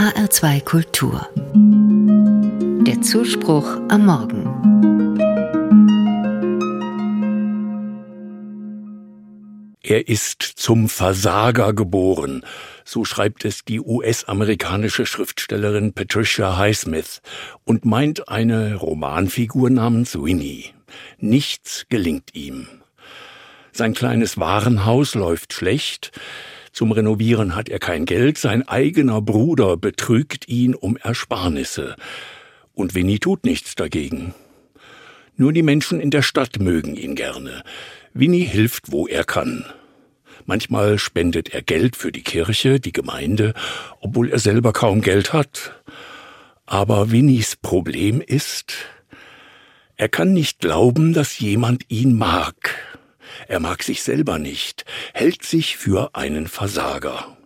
HR2 Kultur. Der Zuspruch am Morgen. Er ist zum Versager geboren, so schreibt es die US-amerikanische Schriftstellerin Patricia Highsmith und meint eine Romanfigur namens Winnie. Nichts gelingt ihm. Sein kleines Warenhaus läuft schlecht, zum Renovieren hat er kein Geld, sein eigener Bruder betrügt ihn um Ersparnisse. Und Winnie tut nichts dagegen. Nur die Menschen in der Stadt mögen ihn gerne. Winnie hilft, wo er kann. Manchmal spendet er Geld für die Kirche, die Gemeinde, obwohl er selber kaum Geld hat. Aber Winnies Problem ist, er kann nicht glauben, dass jemand ihn mag. Er mag sich selber nicht, hält sich für einen Versager.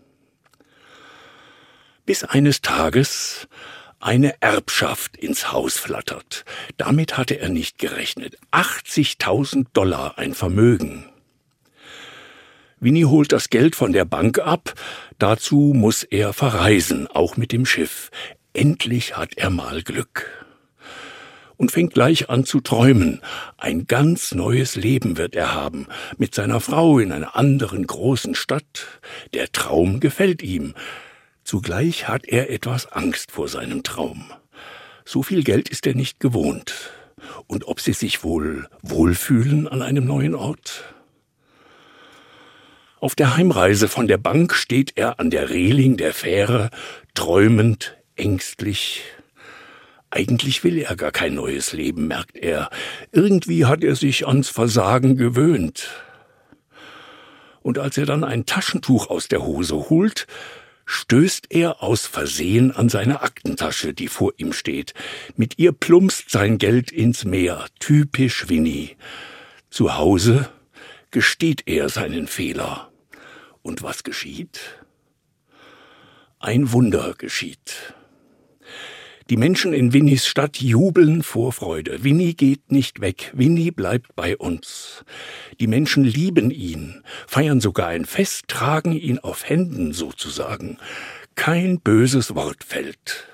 Bis eines Tages eine Erbschaft ins Haus flattert. Damit hatte er nicht gerechnet. 80.000 Dollar ein Vermögen. Winnie holt das Geld von der Bank ab. Dazu muss er verreisen, auch mit dem Schiff. Endlich hat er mal Glück und fängt gleich an zu träumen. Ein ganz neues Leben wird er haben, mit seiner Frau in einer anderen großen Stadt. Der Traum gefällt ihm. Zugleich hat er etwas Angst vor seinem Traum. So viel Geld ist er nicht gewohnt. Und ob sie sich wohl wohlfühlen an einem neuen Ort? Auf der Heimreise von der Bank steht er an der Reling der Fähre, träumend, ängstlich, eigentlich will er gar kein neues Leben, merkt er. Irgendwie hat er sich ans Versagen gewöhnt. Und als er dann ein Taschentuch aus der Hose holt, stößt er aus Versehen an seine Aktentasche, die vor ihm steht. Mit ihr plumpst sein Geld ins Meer, typisch Winnie. Zu Hause gesteht er seinen Fehler. Und was geschieht? Ein Wunder geschieht. Die Menschen in Winnies Stadt jubeln vor Freude. Winnie geht nicht weg. Winnie bleibt bei uns. Die Menschen lieben ihn, feiern sogar ein Fest, tragen ihn auf Händen sozusagen. Kein böses Wort fällt.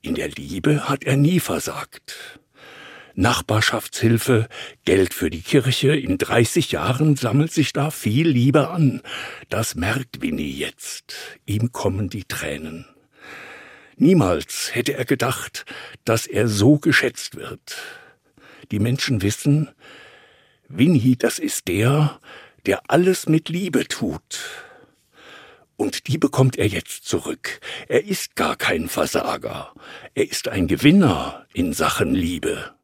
In der Liebe hat er nie versagt. Nachbarschaftshilfe, Geld für die Kirche, in 30 Jahren sammelt sich da viel Liebe an. Das merkt Winnie jetzt. Ihm kommen die Tränen. Niemals hätte er gedacht, dass er so geschätzt wird. Die Menschen wissen, Winnie, das ist der, der alles mit Liebe tut. Und die bekommt er jetzt zurück. Er ist gar kein Versager. Er ist ein Gewinner in Sachen Liebe.